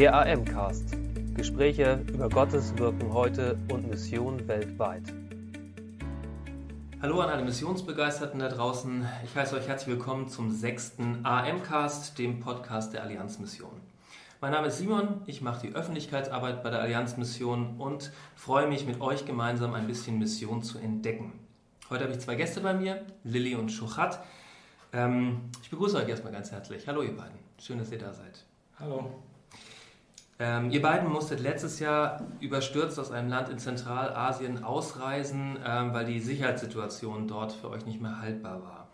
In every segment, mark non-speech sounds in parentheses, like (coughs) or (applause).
Der AM-Cast. Gespräche über Gottes Wirken heute und Mission weltweit. Hallo an alle Missionsbegeisterten da draußen. Ich heiße euch herzlich willkommen zum sechsten AM-Cast, dem Podcast der Allianzmission. Mein Name ist Simon, ich mache die Öffentlichkeitsarbeit bei der Allianzmission und freue mich mit euch gemeinsam ein bisschen Mission zu entdecken. Heute habe ich zwei Gäste bei mir, Lilly und Schuchat. Ähm, ich begrüße euch erstmal ganz herzlich. Hallo ihr beiden, schön, dass ihr da seid. Hallo. Ähm, ihr beiden musstet letztes Jahr überstürzt aus einem Land in Zentralasien ausreisen, ähm, weil die Sicherheitssituation dort für euch nicht mehr haltbar war.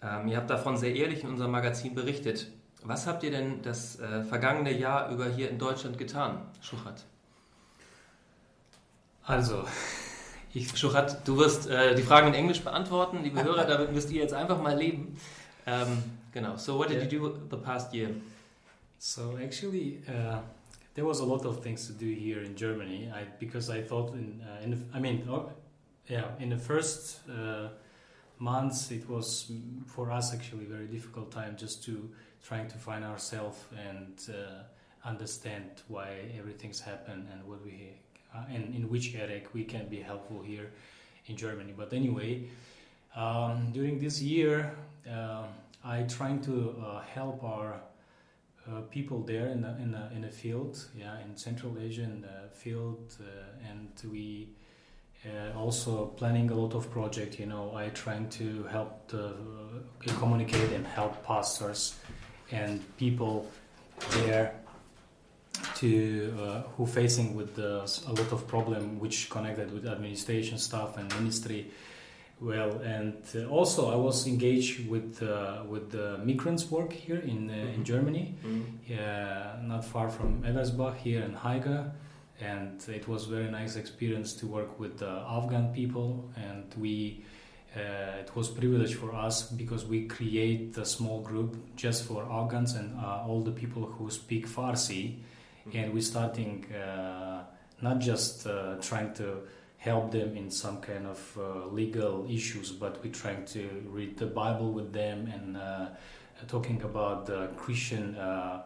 Ähm, ihr habt davon sehr ehrlich in unserem Magazin berichtet. Was habt ihr denn das äh, vergangene Jahr über hier in Deutschland getan, Schuchat? Also, (laughs) ich, Schuchat, du wirst äh, die Fragen in Englisch beantworten. Liebe Hörer, (laughs) damit müsst ihr jetzt einfach mal leben. Ähm, genau. So, what did yeah. you do the past year? So actually, uh, there was a lot of things to do here in Germany. I because I thought in uh, in the, I mean oh, yeah in the first uh, months it was for us actually a very difficult time just to trying to find ourselves and uh, understand why everything's happened and what we uh, and in which area we can be helpful here in Germany. But anyway, um, during this year, uh, I trying to uh, help our uh, people there in the, in the, in the field, yeah, in Central Asia in the field, uh, and we uh, also planning a lot of project. You know, I trying to help the, communicate and help pastors and people there to uh, who facing with a lot of problem which connected with administration stuff and ministry well, and uh, also I was engaged with uh, with the migrants work here in uh, mm-hmm. in Germany, mm-hmm. not far from Ewersbach here in Haiger, and it was very nice experience to work with the Afghan people, and we. Uh, it was privilege for us because we create a small group just for Afghans and uh, all the people who speak Farsi, mm-hmm. and we're starting uh, not just trying to help them in some kind of uh, legal issues, but we're trying to read the Bible with them and uh, talking about the Christian. Uh,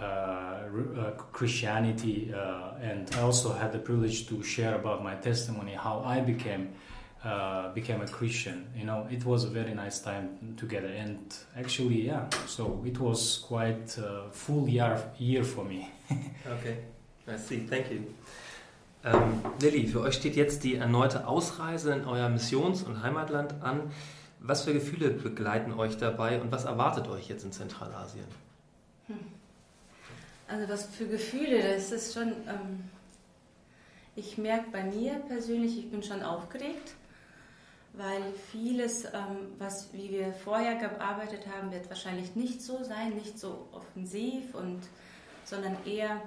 uh, uh Christianity, and I also had the privilege to share about my testimony, how I became became a Christian. You know, it was a very nice time together, and actually, yeah. So it was quite a full year year for me. (laughs) okay, I see. Thank you. Ähm, Lilly, für euch steht jetzt die erneute Ausreise in euer Missions- und Heimatland an. Was für Gefühle begleiten euch dabei und was erwartet euch jetzt in Zentralasien? Hm. Also was für Gefühle, das ist schon, ähm, ich merke bei mir persönlich, ich bin schon aufgeregt, weil vieles, ähm, was wie wir vorher gearbeitet haben, wird wahrscheinlich nicht so sein, nicht so offensiv und sondern eher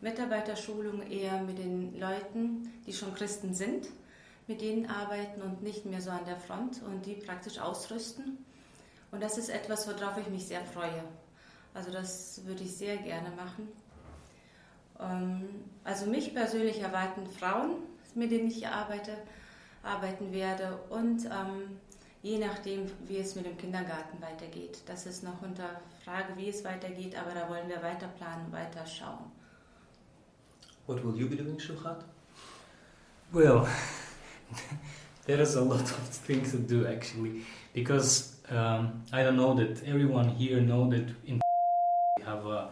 Mitarbeiterschulung eher mit den Leuten, die schon Christen sind, mit denen arbeiten und nicht mehr so an der Front und die praktisch ausrüsten. Und das ist etwas, worauf ich mich sehr freue. Also das würde ich sehr gerne machen. Ähm, also mich persönlich erwarten Frauen, mit denen ich arbeite, arbeiten werde und ähm, je nachdem, wie es mit dem Kindergarten weitergeht. Das ist noch unter Frage, wie es weitergeht, aber da wollen wir weiter planen, weiter schauen. What will you be doing, Shuchat? Well, (laughs) there is a lot of things to do actually, because um, I don't know that everyone here know that in (laughs) we have a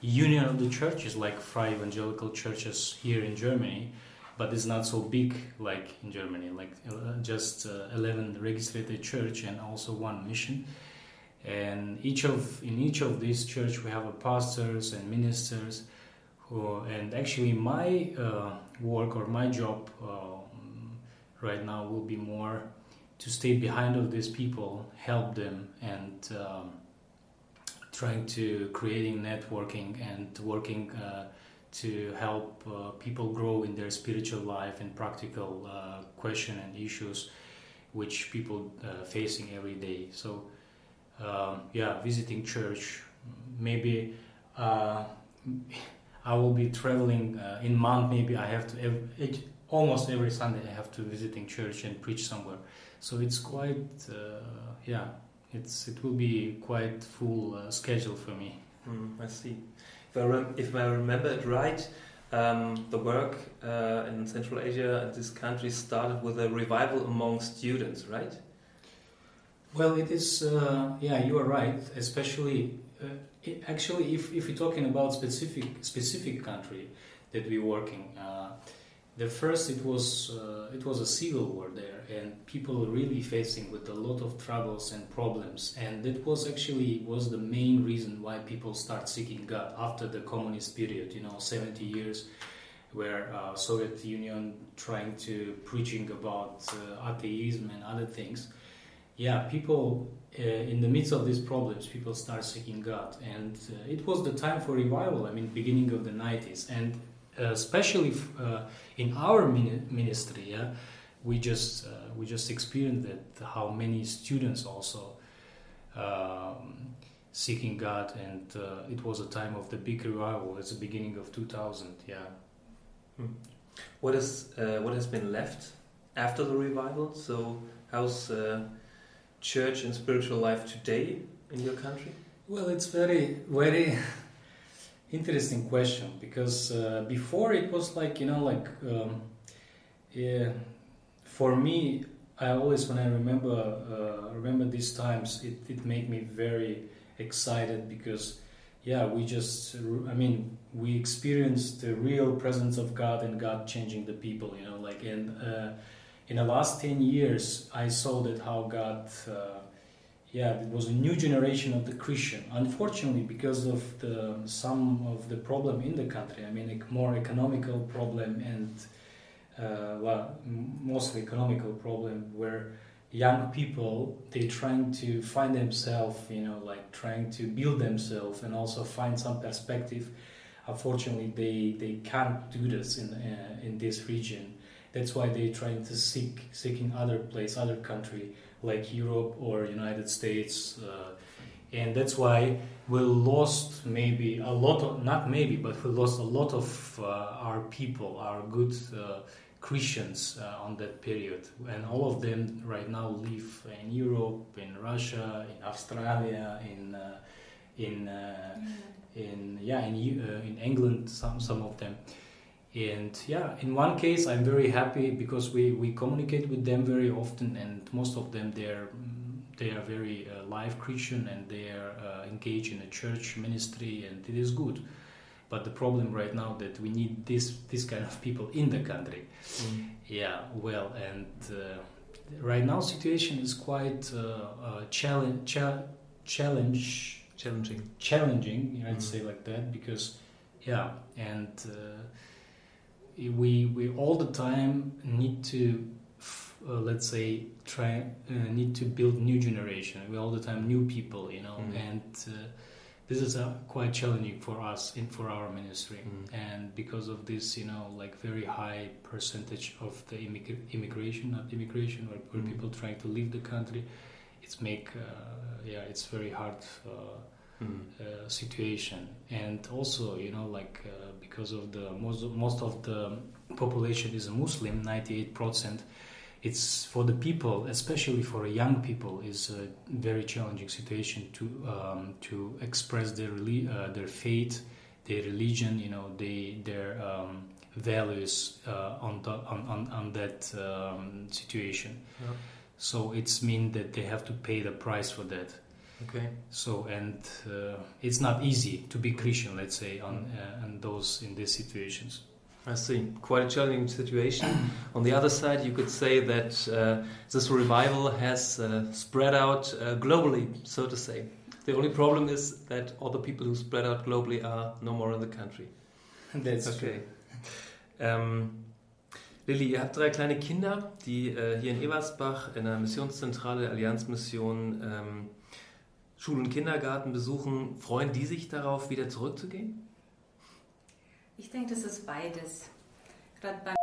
union of the churches like Free Evangelical churches here in Germany but it's not so big like in Germany, like uh, just uh, 11 registered church and also one mission. And each of in each of these church we have a pastors and ministers who and actually my uh, work or my job uh, right now will be more to stay behind of these people, help them, and um, trying to creating networking and working uh, to help uh, people grow in their spiritual life and practical uh, question and issues which people uh, facing every day. So um, yeah visiting church maybe uh, i will be traveling uh, in month maybe i have to every, almost every sunday i have to visiting church and preach somewhere. So it's quite uh, yeah it's it will be quite full schedule for me. Mm, i see if I, remember it right, um, the work uh, in Central Asia and these countries started with a revival among students, right? Well, it is. Uh, yeah, you are right. Especially, uh, it, actually, if, if you're talking about specific specific country that we're working, uh, the first it was uh, it was a civil war there, and people really facing with a lot of troubles and problems, and that was actually was the main reason why people start seeking God after the communist period. You know, seventy years where uh, Soviet Union trying to preaching about uh, atheism and other things yeah, people uh, in the midst of these problems, people start seeking God, and uh, it was the time for revival. I mean, beginning of the '90s, and especially uh, in our ministry, yeah, we just uh, we just experienced that how many students also um, seeking God, and uh, it was a time of the big revival. It's the beginning of 2000, yeah. Hmm. What is what has been left after the revival? So how's church and spiritual life today in your country? Well, it's very, very (laughs) interesting question because uh, before it was like you know, like um, yeah, for me, I always when I remember uh, remember these times, it it made me very excited because yeah, we just I mean we experienced the real presence of God and God changing the people, you know, like and. Uh, in the last 10 years, I saw that how God, uh, yeah, it was a new generation of the Christian. Unfortunately, because of the some of the problem in the country, I mean, a more economical problem and uh, well, mostly economical problem where young people they trying to find themselves, you know, like trying to build themselves and also find some perspective. Unfortunately, they they can't do this in uh, in this region that's why they're trying to seek seeking other place, other country like Europe or United States, uh, and that's why we lost maybe a lot of not maybe, but we lost a lot of uh, our people, our good uh, Christians uh, on that period, and all of them right now live in Europe, in Russia, in Australia, in uh, in uh, in yeah in in England, some some of them and yeah in one case i'm very happy because we, we communicate with them very often and most of them they're they are very uh, live christian and they are uh, engaged in a church ministry and it is good but the problem right now that we need this this kind of people in the country mm. yeah well and uh, right now situation is quite uh, uh, challenge cha- challenge challenging challenging i'd mm. say like that because yeah and uh, we we all the time need to uh, let's say try uh, need to build new generation we all the time new people you know mm. and uh, this is uh, quite challenging for us in for our ministry mm. and because of this you know like very high percentage of the immig- immigration not immigration where, where mm. people trying to leave the country it's make uh, yeah it's very hard uh, mm. uh, situation and also you know like uh, because of the most most of the population is a muslim 98% it's for the people especially for young people is a very challenging situation to um, to express their uh, their faith their religion you know they their um, values uh, on, the, on, on, on that um, situation yeah. so it's mean that they have to pay the price for that Okay. So and uh, it's not easy to be Christian, let's say, on uh, on those in these situations. I see. Quite a challenging situation. (clears throat) on the other side, you could say that uh, this revival has uh, spread out uh, globally, so to say. The only problem is that all the people who spread out globally are no more in the country. (laughs) That's okay. Ähm, Lilly, ihr habt drei kleine Kinder, die äh, hier in Ewersbach in der Missionszentrale der Allianzmission ähm, Schul- und Kindergarten besuchen, freuen die sich darauf, wieder zurückzugehen? Ich denke, das ist beides. Gerade beim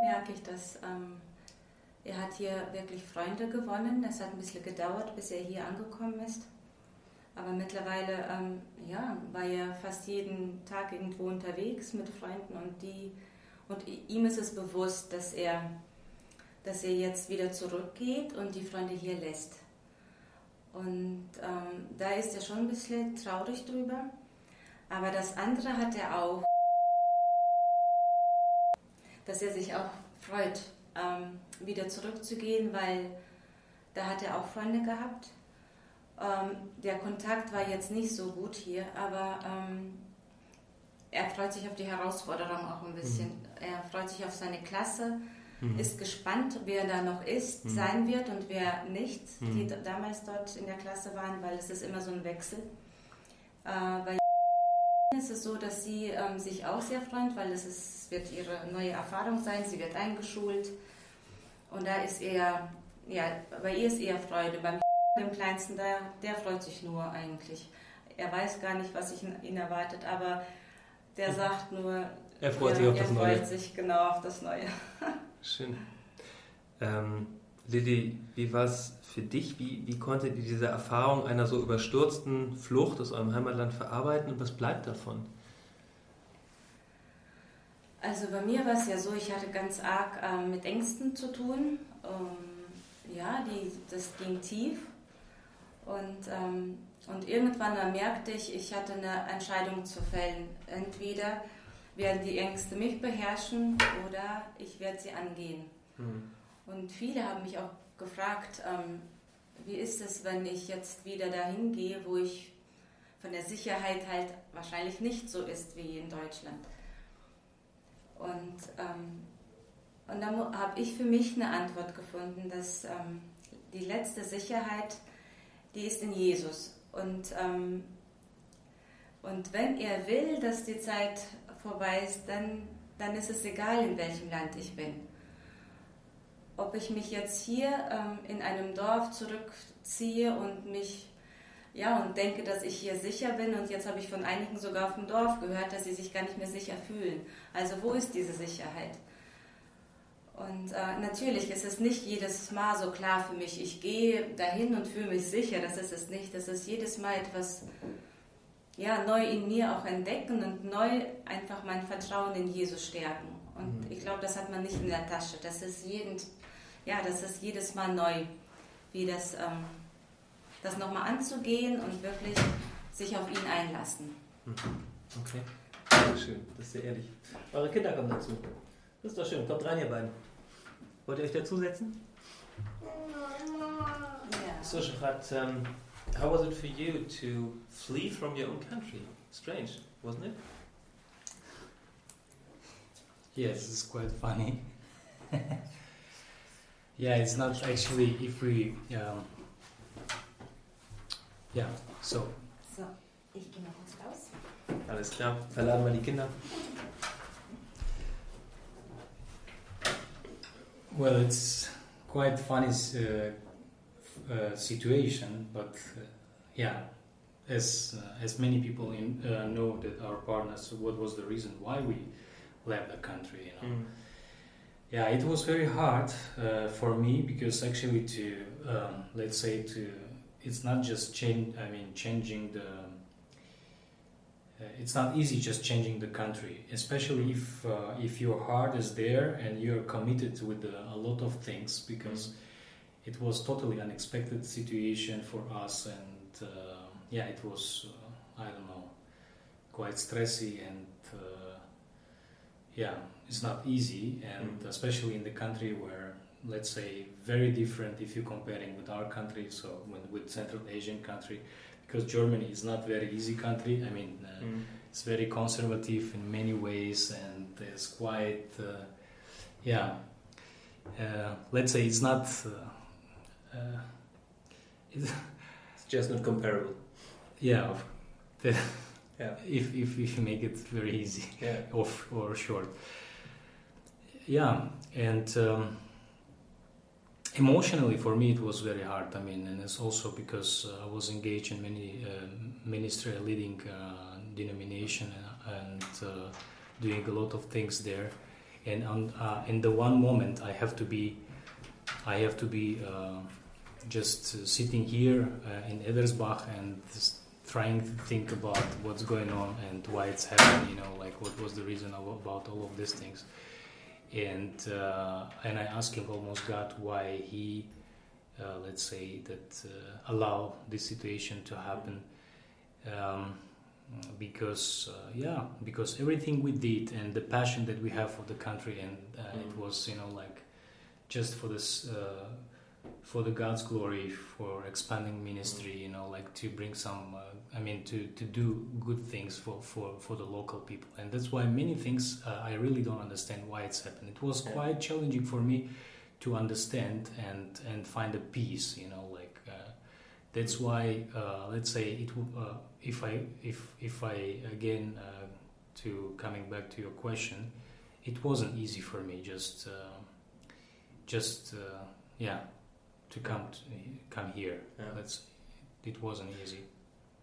(laughs) merke ich, dass ähm, er hat hier wirklich Freunde gewonnen. Es hat ein bisschen gedauert, bis er hier angekommen ist. Aber mittlerweile ähm, ja, war er fast jeden Tag irgendwo unterwegs mit Freunden und, die, und ihm ist es bewusst, dass er, dass er jetzt wieder zurückgeht und die Freunde hier lässt. Und ähm, da ist er schon ein bisschen traurig drüber. Aber das andere hat er auch, dass er sich auch freut, ähm, wieder zurückzugehen, weil da hat er auch Freunde gehabt. Ähm, der Kontakt war jetzt nicht so gut hier, aber ähm, er freut sich auf die Herausforderung auch ein bisschen. Mhm. Er freut sich auf seine Klasse, mhm. ist gespannt, wer da noch ist, mhm. sein wird und wer nicht, die mhm. damals dort in der Klasse waren, weil es ist immer so ein Wechsel. Äh, bei ist es so, dass sie ähm, sich auch sehr freut, weil es ist, wird ihre neue Erfahrung sein, sie wird eingeschult und da ist eher, ja, bei ihr ist eher Freude. Beim (laughs) dem Kleinsten, der, der freut sich nur eigentlich. Er weiß gar nicht, was sich ihn erwartet, aber der sagt nur, er freut ja, sich auf. Er freut sich genau auf das Neue. (laughs) Schön. Ähm, Lilly, wie war es für dich? Wie, wie konntet ihr diese Erfahrung einer so überstürzten Flucht aus eurem Heimatland verarbeiten und was bleibt davon? Also bei mir war es ja so, ich hatte ganz arg ähm, mit Ängsten zu tun. Ähm, ja, die, das ging tief. Und, ähm, und irgendwann merkte ich, ich hatte eine Entscheidung zu fällen. Entweder werden die Ängste mich beherrschen oder ich werde sie angehen. Mhm. Und viele haben mich auch gefragt, ähm, wie ist es, wenn ich jetzt wieder dahin gehe, wo ich von der Sicherheit halt wahrscheinlich nicht so ist wie in Deutschland. Und, ähm, und dann habe ich für mich eine Antwort gefunden, dass ähm, die letzte Sicherheit, die ist in Jesus. Und, ähm, und wenn er will, dass die Zeit vorbei ist, dann, dann ist es egal, in welchem Land ich bin. Ob ich mich jetzt hier ähm, in einem Dorf zurückziehe und mich ja, und denke, dass ich hier sicher bin. Und jetzt habe ich von einigen sogar auf dem Dorf gehört, dass sie sich gar nicht mehr sicher fühlen. Also wo ist diese Sicherheit? Und äh, natürlich ist es nicht jedes Mal so klar für mich, ich gehe dahin und fühle mich sicher. Das ist es nicht. Das ist jedes Mal etwas ja, neu in mir auch entdecken und neu einfach mein Vertrauen in Jesus stärken. Und mhm. ich glaube, das hat man nicht in der Tasche. Das ist, jeden, ja, das ist jedes Mal neu, wie das, ähm, das nochmal anzugehen und wirklich sich auf ihn einlassen. Mhm. Okay, sehr schön, das ist sehr ehrlich. Eure Kinder kommen dazu. Das ist doch schön. Kommt rein, ihr beiden. Wollt ihr euch dazusetzen? Ja. So, fragt, ähm, how was it for you to flee from your own country? Strange, wasn't it? Yes, it's quite funny. (laughs) yeah, it's not actually if we. Um, yeah, so. So, ich gehe mal kurz raus. Alles klar, verladen wir die Kinder. Well, it's quite funny uh, uh, situation, but uh, yeah, as uh, as many people in, uh, know that our partners, what was the reason why we left the country? You know, mm. yeah, it was very hard uh, for me because actually to um, let's say to it's not just change. I mean, changing the uh, it's not easy just changing the country, especially if uh, if your heart is there and you're committed with uh, a lot of things. Because mm-hmm. It was totally unexpected situation for us, and uh, yeah, it was uh, I don't know, quite stressy and uh, yeah, it's not easy, and mm-hmm. especially in the country where let's say very different if you're comparing with our country, so with Central Asian country because Germany is not very easy country. I mean, uh, mm. it's very conservative in many ways, and it's quite, uh, yeah. Uh, let's say it's not. Uh, uh, (laughs) it's just not comparable. Yeah. The, yeah. (laughs) If, if if you make it very easy, yeah. (laughs) or or short. Yeah, and. Um, emotionally for me it was very hard i mean and it's also because uh, i was engaged in many uh, ministry leading uh, denomination and, uh, doing a lot of things there and on, uh, in the one moment i have to be i have to be uh, just sitting here in Ewersbach and trying to think about what's going on and why it's happening you know like what was the reason about all of these things and uh, and I asked him almost God why he uh, let's say that uh, allow this situation to happen um, because uh, yeah because everything we did and the passion that we have for the country and uh, Mm. it was you know like just for this uh, for the God's glory for expanding ministry you know like to bring some uh, I mean to to do good things for for for the local people. And that's why many things uh, I really don't understand why it's happened. It was quite challenging for me to understand and and find a peace you know like uh, that's why uh, let's say it uh, if I if if I again uh, to coming back to your question it wasn't easy for me. Just just uh, yeah to come to, come here Yeah. that's it wasn't easy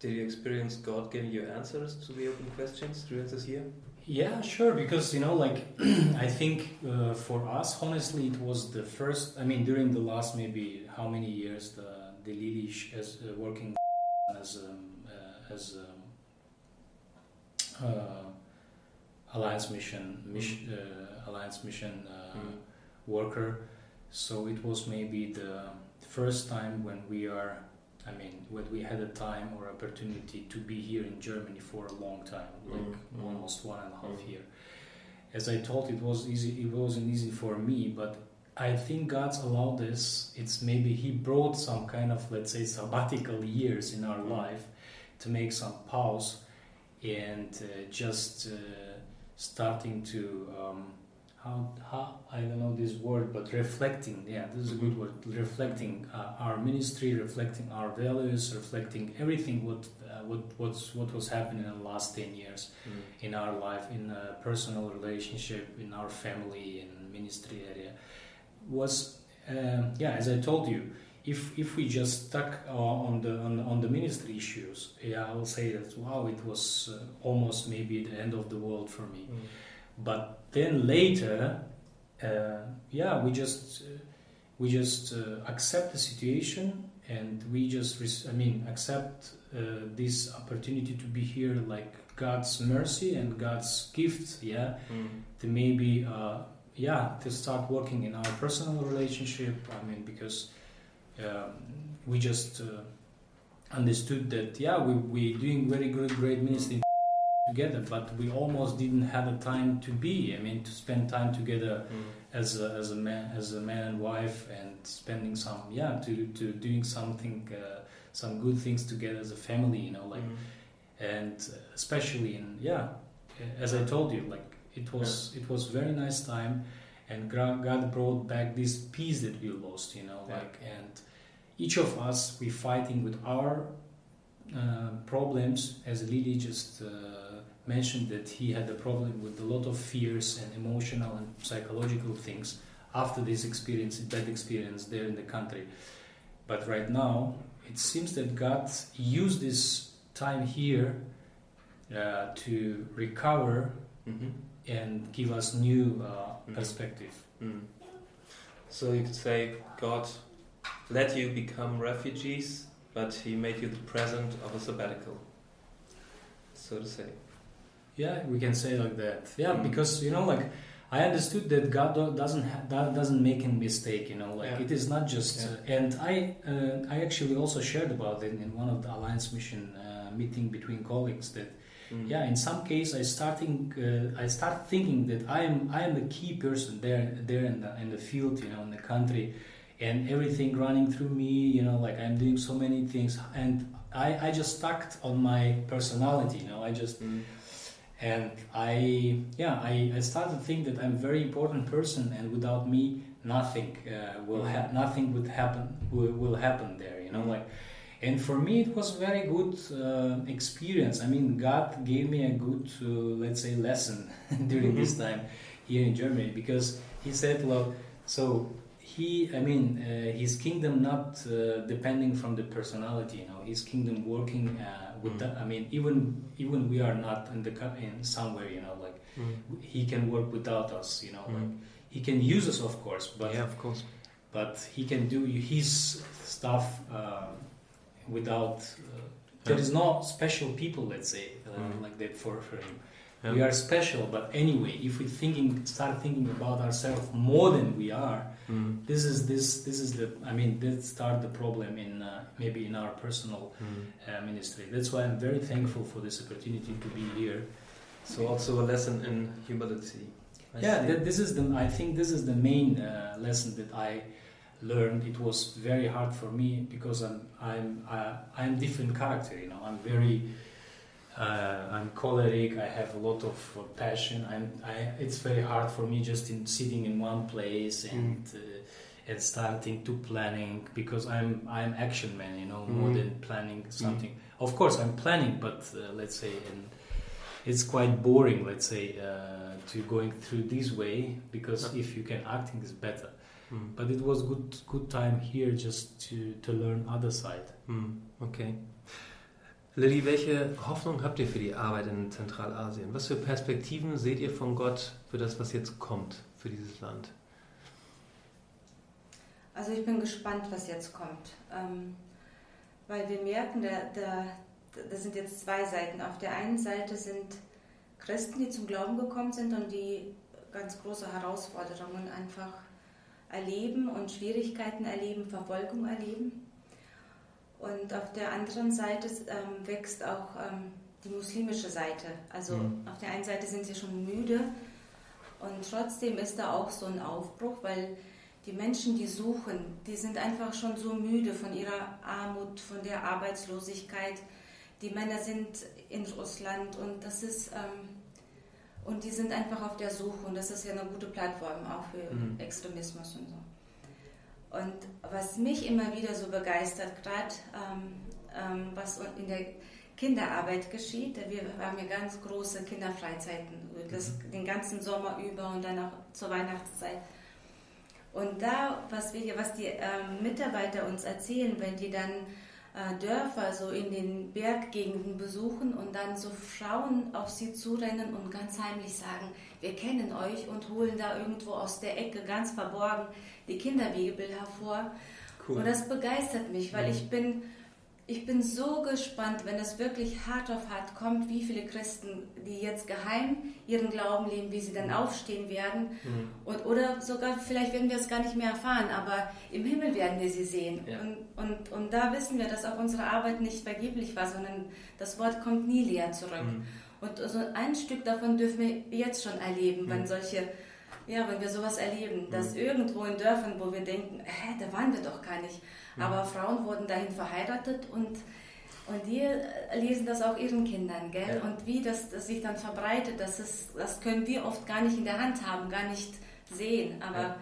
Did you experience God giving you answers to the open questions during this year? Yeah, sure. Because you know, like (clears throat) I think uh, for us, honestly, it was the first. I mean, during the last maybe how many years the the Lidish as uh, working (coughs) as um, uh, as um, uh, alliance mission, mission uh, alliance mission uh, Mm. worker. So it was maybe the first time when we are. I mean, when we had a time or opportunity to be here in Germany for a long time, like Mm, mm. almost one and a half Mm. year. As I told, it was easy. It wasn't easy for me, but I think God's allowed this. It's maybe He brought some kind of, let's say, sabbatical years in our Mm. life to make some pause and uh, just uh, starting to um, how how I don't know this word, but reflecting. Yeah, this is a good word. Reflecting uh, our ministry, reflecting our values, reflecting everything what uh, what what's what was happening in the last ten years in our life, in a personal relationship, in our family, in ministry area, was um, yeah. As I told you, if if we just stuck uh, on the on, on the ministry issues, yeah, I will say that wow, it was uh, almost maybe the end of the world for me. Mm. But then later, uh, yeah, we just uh, we just uh, accept the situation and we just res- I mean accept uh, this opportunity to be here like God's mercy and God's gift, yeah, Mm. to maybe uh, yeah to start working in our personal relationship. I mean because um, we just uh, understood that yeah we we doing very good great ministry together, but we almost didn't have a time to be. I mean to spend time together Mm. as a, as a man as a man and wife and spending some yeah to to doing something uh, some good things together as a family you know like Mm. and especially in yeah as I told you like it was it was very nice time and God brought back this peace that we lost you know Yeah. like and each of us we fighting with our uh, problems as Lily just uh, mentioned that he had a problem with a lot of fears and emotional and psychological things after this experience bad experience there in the country but right now it seems that God used this time here uh, to recover Mhm. and give us new uh, Mhm. perspective. Mm. So you could say God let you become refugees, but He made you the present of a sabbatical, so to say. Yeah, we can say like that. Yeah, Mm. because you know, like I understood that God doesn't ha- that doesn't make a mistake. You know, like Yeah. it is not just. Uh, and I uh, I actually also shared about it in one of the Alliance Mission uh, meeting between colleagues that Mm. yeah in some case i starting uh, i start thinking that i am i am a key person there there in the in the field you know in the country and everything running through me you know like i'm doing so many things and i i just stuck on my personality you know i just Mm. And i yeah i i started to think that i'm a very important person and without me nothing uh, will ha- nothing would happen will, will happen there you know Mm. like and for me it was a very good uh, experience. I mean god gave me a good uh, let's say lesson (laughs) during this time here in germany because he said well so he i mean uh, his kingdom not uh, depending from the personality you know his kingdom working uh, with Mm. that i mean even even we are not in the in somewhere you know like Mm. he can work without us you know like Mm. he can use us of course but yeah, of course. but he can do his stuff uh, without. Uh, there is no special people, let's say, uh, like that for, for him. Yeah. We are special, but anyway, if we thinking start thinking about ourselves more than we are, mm. this is this this is the I mean that start the problem in uh, maybe in our personal mm. uh, ministry. That's why I'm very thankful for this opportunity to be here. So also a lesson in humility. I yeah, that, this is the I think this is the main uh, lesson that I learned. It was very hard for me because I'm I'm uh, I'm different character. You know, I'm very. Mm uh, I'm choleric. I have a lot of uh, passion. I'm, I, it's very hard for me just in sitting in one place and mm. uh, and starting to planning because I'm I'm action man. You know, mm. more than planning mm. something. Mm. Of course, I'm planning, but uh, let's say and it's quite boring. Let's say uh, to going through this way because if you can acting is better. Mm. But it was good good time here just to to learn other side. Mm. Okay. Lilly, welche Hoffnung habt ihr für die Arbeit in Zentralasien? Was für Perspektiven seht ihr von Gott für das, was jetzt kommt, für dieses Land? Also ich bin gespannt, was jetzt kommt, ähm, weil wir merken, da, da, da sind jetzt zwei Seiten. Auf der einen Seite sind Christen, die zum Glauben gekommen sind und die ganz große Herausforderungen einfach erleben und Schwierigkeiten erleben, Verfolgung erleben. Und auf der anderen Seite ähm, wächst auch ähm, die muslimische Seite. Also mhm. auf der einen Seite sind sie schon müde und trotzdem ist da auch so ein Aufbruch, weil die Menschen, die suchen, die sind einfach schon so müde von ihrer Armut, von der Arbeitslosigkeit. Die Männer sind in Russland und das ist ähm, und die sind einfach auf der Suche und das ist ja eine gute Plattform auch für mhm. Extremismus und so. Und was mich immer wieder so begeistert, gerade ähm, ähm, was in der Kinderarbeit geschieht, wir haben ja ganz große Kinderfreizeiten, das, mhm. den ganzen Sommer über und dann auch zur Weihnachtszeit. Und da, was, wir, was die ähm, Mitarbeiter uns erzählen, wenn die dann Dörfer so in den Berggegenden besuchen und dann so Frauen auf sie zurennen und ganz heimlich sagen, wir kennen euch und holen da irgendwo aus der Ecke ganz verborgen die Kinderbibel hervor. Cool. Und das begeistert mich, weil mhm. ich bin, ich bin so gespannt, wenn es wirklich hart auf hart kommt, wie viele Christen, die jetzt geheim ihren Glauben leben, wie sie dann mhm. aufstehen werden. Mhm. Und, oder sogar, vielleicht werden wir es gar nicht mehr erfahren, aber im Himmel werden wir sie sehen. Ja. Und, und, und da wissen wir, dass auch unsere Arbeit nicht vergeblich war, sondern das Wort kommt nie leer zurück. Mhm. Und so ein Stück davon dürfen wir jetzt schon erleben, wenn mhm. solche ja, wenn wir sowas erleben, dass mhm. irgendwo in Dörfern, wo wir denken, hä, da waren wir doch gar nicht, mhm. aber Frauen wurden dahin verheiratet und, und die lesen das auch ihren Kindern, gell? Ja. Und wie das, das sich dann verbreitet, das, ist, das können wir oft gar nicht in der Hand haben, gar nicht sehen, aber ja.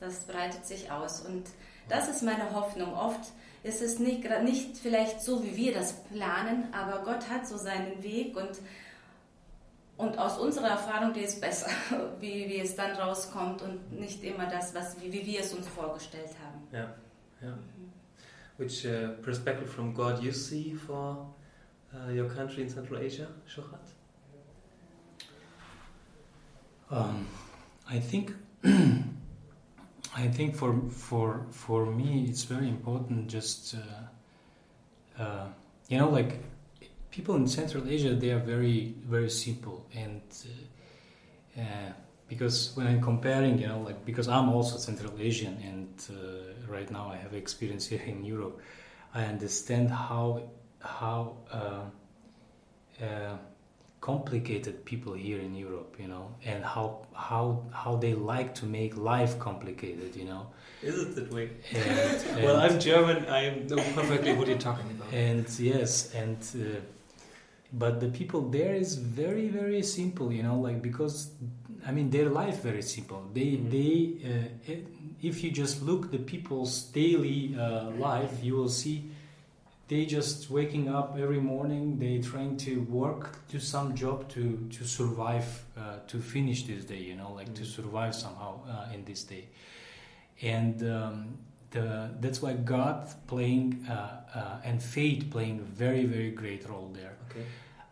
das breitet sich aus. Und das ist meine Hoffnung. Oft ist es nicht, nicht vielleicht so, wie wir das planen, aber Gott hat so seinen Weg und und aus unserer Erfahrung, der ist besser, (laughs) wie, wie es dann rauskommt und nicht immer das, was, wie, wie wir es uns vorgestellt haben. Ja, ja. Which uh, perspective from God you see for uh, your country in Central Asia, Shohat? Um, I think (clears throat) I think for for for me it's very important just uh, uh, you know like people in Central Asia they are very very simple and uh, uh, because when I'm comparing, you know, like because I'm also Central Asian and uh, right now I have experience here in Europe, I understand how how uh, uh, complicated people here in Europe, you know, and how how how they like to make life complicated, you know. Is it that way? And, and (laughs) well, I'm German. I know perfectly what you're talking about. (laughs) And yes, and uh, but the people there is very very simple you know like because i mean their life very simple they mm-hmm. they uh, if you just look the people's daily uh, life you will see they just waking up every morning they trying to work to some job to to survive uh, to finish this day you know like mm-hmm. to survive somehow uh, in this day and um, the, that's why God playing uh, uh, and fate playing a very very great role there. Okay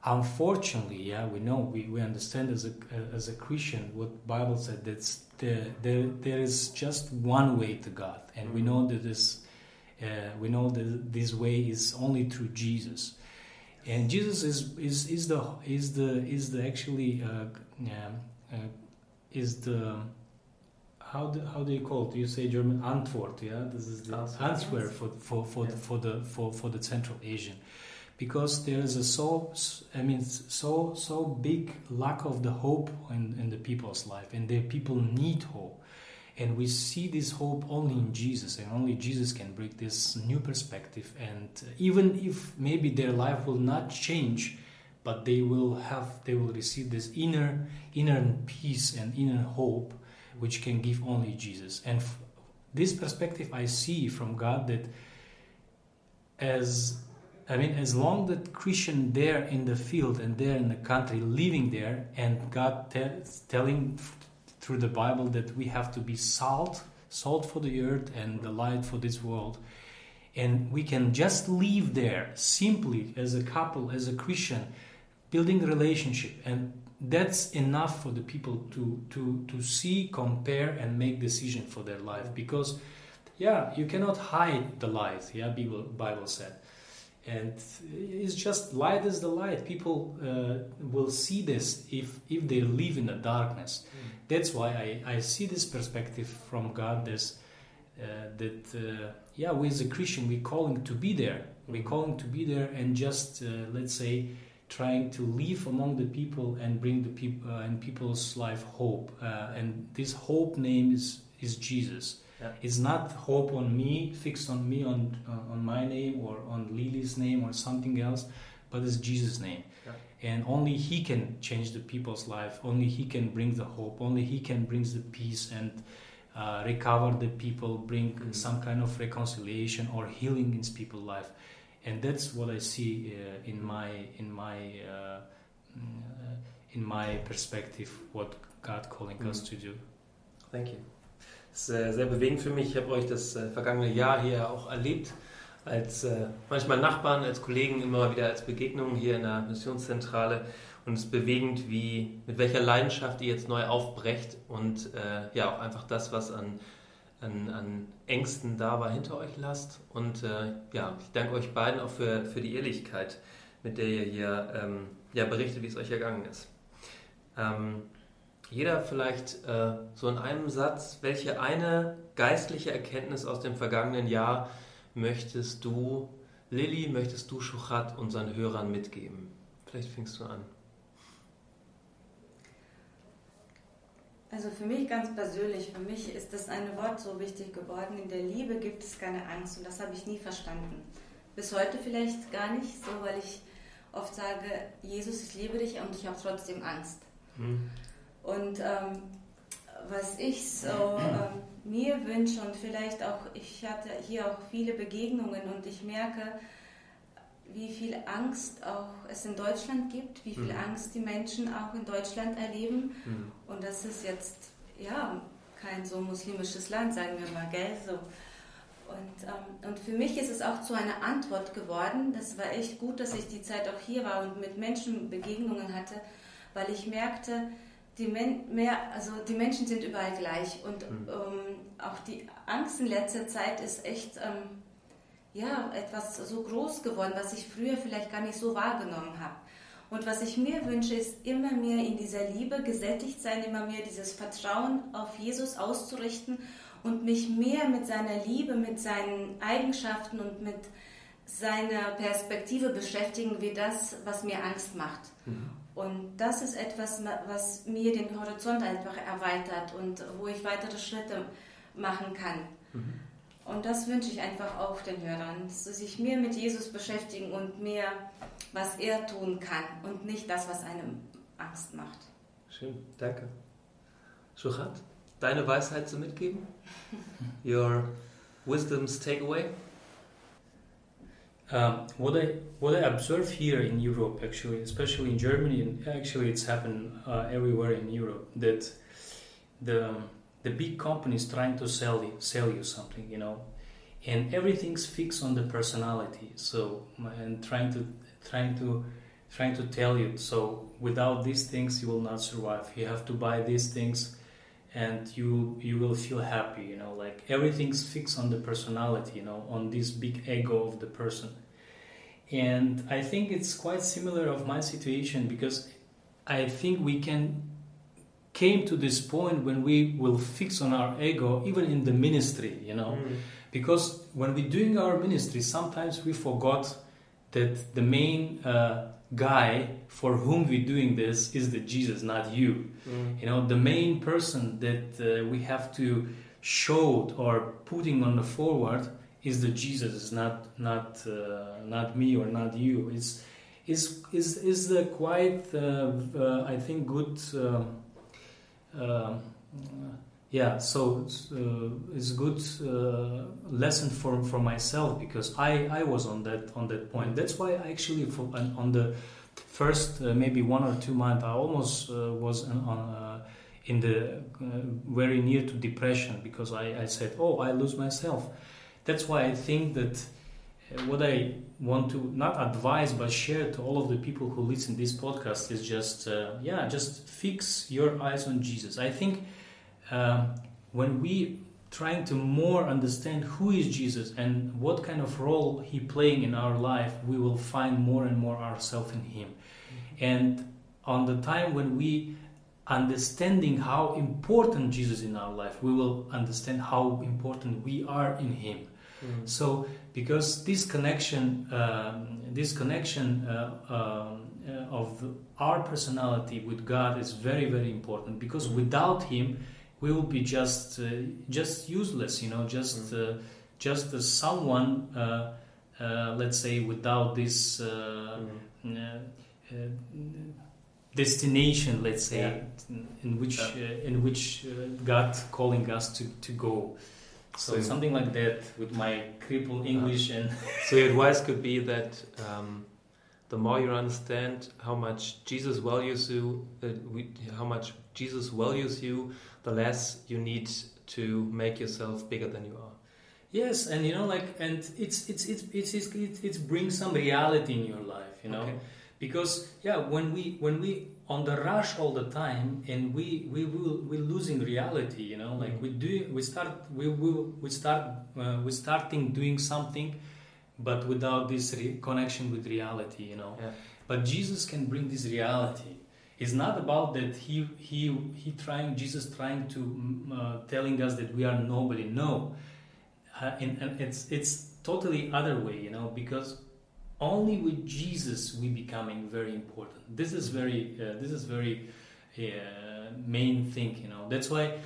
unfortunately yeah we know we, we understand as a as a christian what bible said that the, there there is just one way to god and mm-hmm. we know that this uh, we know that this way is only through jesus and Jesus is is is the is the is the actually uh, yeah, uh, is the how do, how do you call it? You say German Antwort, yeah. This is the Answer. answer for for for, Yeah. for the for for the Central Asian, because there is a so I mean so so big lack of the hope in, in the people's life, and the people need hope, and we see this hope only in Jesus, and only Jesus can bring this new perspective. And even if maybe their life will not change, but they will have they will receive this inner inner peace and inner hope which can give only Jesus. And f- this perspective I see from God that as I mean, as long that Christian there in the field and there in the country living there, and God te- telling f- through the Bible that we have to be salt, salt for the earth and the light for this world, and we can just live there simply as a couple, as a Christian, building relationship, and that's enough for the people to to to see, compare, and make decision for their life. Because. Yeah, you cannot hide the light. Yeah, Bible, Bible said. And it's just light is the light. People uh, will see this if if they live in the darkness. That's why i, I see this perspective from god as uh, that uh, yeah we as a christian we calling to be there. We calling to be there and just uh, let's say trying to live among the people and bring the people uh, in people's life hope uh, and this hope name is is jesus Yeah. it's not hope on me, fixed on me, on uh, on my name or on Lily's name or something else, but it's Jesus' name. Yeah. And only He can change the people's life. Only He can bring the hope. Only He can bring the peace and uh, recover the people, bring Mhm. some kind of reconciliation or healing in people's life. And that's what I see uh, in my in my uh, mm, in my perspective. What God calling us Mhm. to do. Thank you. Das ist äh, sehr bewegend für mich. Ich habe euch das äh, vergangene Jahr hier auch erlebt, als äh, manchmal Nachbarn, als Kollegen, immer wieder als Begegnungen hier in der Missionszentrale. Und es ist bewegend, wie, mit welcher Leidenschaft ihr jetzt neu aufbrecht und ja auch einfach das, was an, an, an Ängsten da war, hinter euch lasst. Und äh, ja, ich danke euch beiden auch für, für die Ehrlichkeit, mit der ihr hier ähm, ja, berichtet, wie es euch ergangen ist. Ähm, jeder vielleicht äh, so in einem Satz, welche eine geistliche Erkenntnis aus dem vergangenen Jahr möchtest du, Lilly, möchtest du Schuchat unseren Hörern mitgeben? Vielleicht fängst du an. Also für mich ganz persönlich, für mich ist das eine Wort so wichtig geworden. In der Liebe gibt es keine Angst und das habe ich nie verstanden. Bis heute vielleicht gar nicht so, weil ich oft sage, Jesus, ich liebe dich und ich habe trotzdem Angst. Hm? Und ähm, was ich so ähm, mir wünsche und vielleicht auch, ich hatte hier auch viele Begegnungen und ich merke, wie viel Angst auch es in Deutschland gibt, wie viel Mhm. Angst die Menschen auch in Deutschland erleben. Hm. Und das ist jetzt, ja, kein so muslimisches Land, sagen wir mal, gell? So. Und, ähm, und für mich ist es auch zu einer Antwort geworden. Das war echt gut, dass ich die Zeit auch hier war und mit Menschen Begegnungen hatte, weil ich merkte, die, Men mehr, also die Menschen sind überall gleich. Und Mhm. ähm, auch die Angst in letzter Zeit ist echt ähm, ja, etwas so groß geworden, was ich früher vielleicht gar nicht so wahrgenommen habe. Und was ich mir wünsche, ist immer mehr in dieser Liebe gesättigt sein, immer mehr dieses Vertrauen auf Jesus auszurichten und mich mehr mit seiner Liebe, mit seinen Eigenschaften und mit seiner Perspektive beschäftigen, wie das, was mir Angst macht. Mhm. Und das ist etwas, was mir den Horizont einfach erweitert und wo ich weitere Schritte machen kann. Mhm. Und das wünsche ich einfach auch den Hörern, dass sie sich mehr mit Jesus beschäftigen und mehr, was er tun kann und nicht das, was einem Angst macht. Schön, danke. Schuchat, deine Weisheit zu mitgeben? (laughs) Your wisdom's takeaway? Um, what I what I observe here in Europe, actually, especially in Germany, and actually it's happened uh, everywhere in Europe, that the the big companies trying to sell you, sell you something, you know, and everything's fixed on the personality. So and trying to trying to trying to tell you, so without these things you will not survive. You have to buy these things, and you you will feel happy. You know, like everything's fixed on the personality. You know, on this big ego of the person and I think it's quite similar of my situation because I think we can came to this point when we will fix on our ego even in the ministry you know mm. because when we're doing our ministry sometimes we forgot that the main uh, guy for whom we're doing this is the jesus not you mm. you know the main person that uh, we have to show or putting on the forward is the jesus it's not not uh, not me or not you it's is is is the quite uh, uh, i think good um, yeah, so it's, uh, it's a good uh, lesson for, for myself because I, I was on that on that point. That's why I actually for, on the first uh, maybe one or two months I almost was on, in the uh, very near to depression because I, I said oh I lose myself. That's why I think that what I want to not advise but share to all of the people who listen this podcast is just yeah just fix your eyes on Jesus. I think um, when we trying to more understand who is Jesus and what kind of role he playing in our life, we will find more and more ourselves in him. Mm-hmm. And on the time when we understanding how important Jesus in our life, we will understand how important we are in him. Mm-hmm. So because this connection, um, this connection uh, um, uh, of our personality with God is very very important because mm-hmm. without Him we will be just uh, just useless you know just mm. uh, just uh, someone uh, uh, let's say without this mm. destination let's say yeah. in which yeah. in which God calling us to, to go so, so something like that with my crippled English and (laughs) so your advice could be that um, the more you understand how much Jesus values you, we, how much Jesus values you, the less you need to make yourself bigger than you are. Yes, and you know, like, and it's it's it's it's it's, it's, it's brings some reality in your life, you know, okay. Because yeah, when we when we on the rush all the time, and we we will we're losing reality, you know, like mm-hmm. we do we start we will we start uh, we starting doing something, but without this re- connection with reality, you know. Yeah. But Jesus can bring this reality it's not about that he he he trying Jesus trying to mm, uh, telling us that we are nobody. No, uh, and, and it's it's totally other way, you know, because only with Jesus we becoming very important. This is very uh, this is very uh, main thing, you know. That's why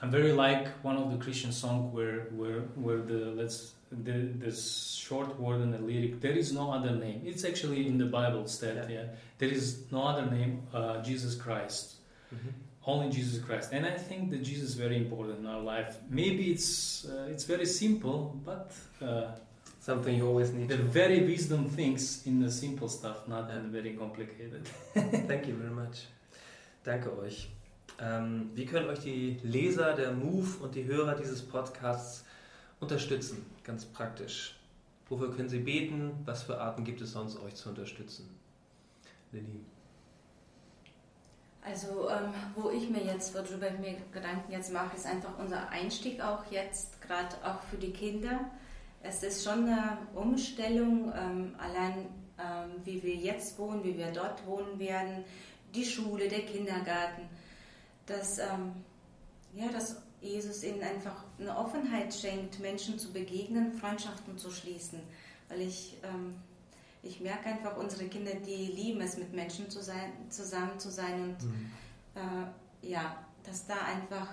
I'm very like one of the Christian song where where where the let's the, the short word and the lyric, there is no other name. It's actually in the Bible said, yeah. yeah there is no other name, uh, Jesus Christ. Mm-hmm. Only Jesus Christ. And I think that Jesus is very important in our life. Maybe it's uh, it's very simple, but uh, something you always need. The to. very wisdom things in the simple stuff, not yeah. in the very complicated. (laughs) Thank you very much. Danke euch. Ähm, wie können euch die Leser der Move und die Hörer dieses Podcasts unterstützen, ganz praktisch. Wofür können Sie beten? Was für Arten gibt es sonst, euch zu unterstützen? Lilly. Also, ähm, wo ich mir jetzt, worüber ich mir Gedanken jetzt mache, ist einfach unser Einstieg auch jetzt, gerade auch für die Kinder. Es ist schon eine Umstellung, ähm, allein ähm, wie wir jetzt wohnen, wie wir dort wohnen werden, die Schule, der Kindergarten. Dass, ähm, ja, das Jesus ihnen einfach eine Offenheit schenkt, Menschen zu begegnen, Freundschaften zu schließen. Weil ich, ähm, ich merke einfach, unsere Kinder, die lieben es, mit Menschen zu sein, zusammen zu sein und mhm. äh, ja, dass da einfach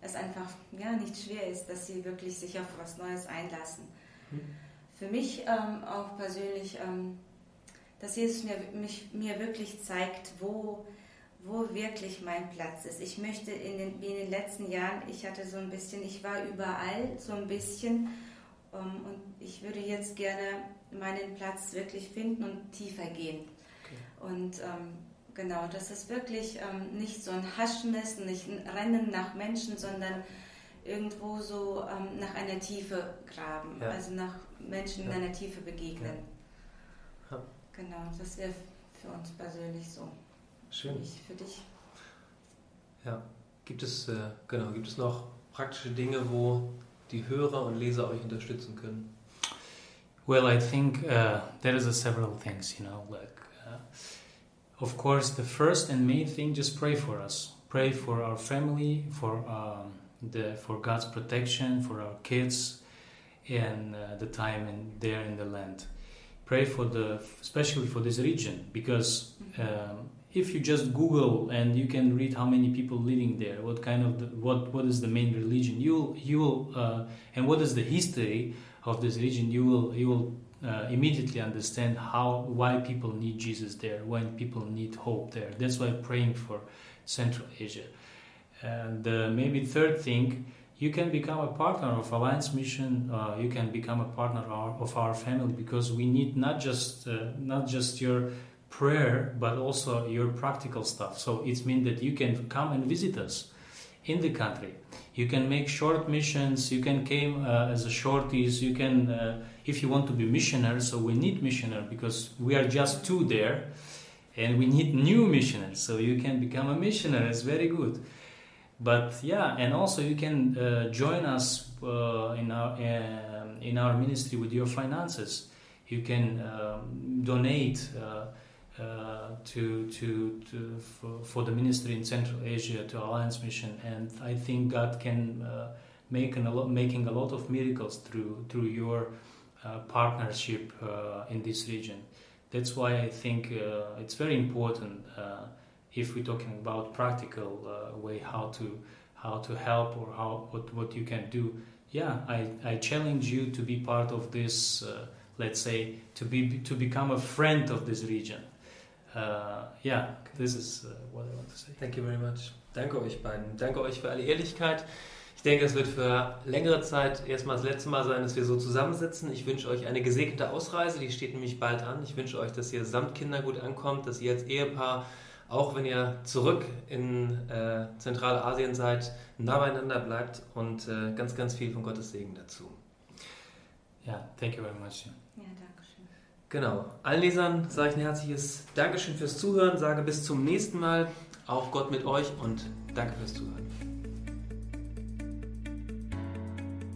es einfach ja, nicht schwer ist, dass sie wirklich sich auf was Neues einlassen. Mhm. Für mich ähm, auch persönlich, ähm, dass Jesus mir, mich, mir wirklich zeigt, wo wo wirklich mein Platz ist. Ich möchte in den, wie in den letzten Jahren, ich hatte so ein bisschen, ich war überall so ein bisschen ähm, und ich würde jetzt gerne meinen Platz wirklich finden und tiefer gehen. Okay. Und ähm, genau, das ist wirklich ähm, nicht so ein Haschen ist, nicht ein Rennen nach Menschen, sondern irgendwo so ähm, nach einer Tiefe graben, ja. also nach Menschen ja. in einer Tiefe begegnen. Ja. Genau, das wäre für uns persönlich so. Schön. Ich, für dich. Ja. Gibt es, äh, genau, gibt es noch praktische Dinge, wo die Hörer und Leser euch unterstützen können? Well, I think uh, there is a several things, you know, like, of course, the first and main thing, just pray for us. Pray for our family, for um, the for God's protection, for our kids, and uh, the time in there in the land. Pray for the, especially for this region, because um, if you just Google and you can read how many people living there, what kind of the, what what is the main religion, you you will uh, and what is the history of this region, you will you will uh, immediately understand how why people need Jesus there, when people need hope there. That's why praying for Central Asia. And uh, maybe third thing, you can become a partner of Alliance Mission. Uh, you can become a partner of our, family because we need not just uh, not just your prayer, but also your practical stuff. So it means that you can come and visit us in the country. You can make short missions. You can came uh, as a shorties. You can, uh, if you want to be missionaries. So we need missionary because we are just two there, and we need new missionaries. So you can become a missionary. It's very good. But yeah, and also you can uh, join us uh, in our um, in our ministry with your finances. You can um, donate uh, uh, to, to, to for, for, the ministry in Central Asia to Alliance Mission, and I think God can uh, make an, a lot, making a lot of miracles through through your uh, partnership uh, in this region. That's why I think uh, it's very important if we're talking about practical way how to how to help or how what, what you can do. Yeah, I, I challenge you to be part of this. let's say to be to become a friend of this region uh, yeah, this is uh, what I want to say. Thank you very much. Danke euch beiden. Danke euch für alle Ehrlichkeit. Ich denke, es wird für längere Zeit erstmal das letzte Mal sein, dass wir so zusammensitzen. Ich wünsche euch eine gesegnete Ausreise, die steht nämlich bald an. Ich wünsche euch, dass ihr samt Kinder gut ankommt, dass ihr als Ehepaar, auch wenn ihr zurück in äh, Zentralasien seid, nah beieinander bleibt und äh, ganz, ganz viel von Gottes Segen dazu. Ja, thank you very much. Ja, danke. Genau. Allen Lesern sage ich ein herzliches Dankeschön fürs Zuhören, sage bis zum nächsten Mal. Auch Gott mit euch und danke fürs Zuhören.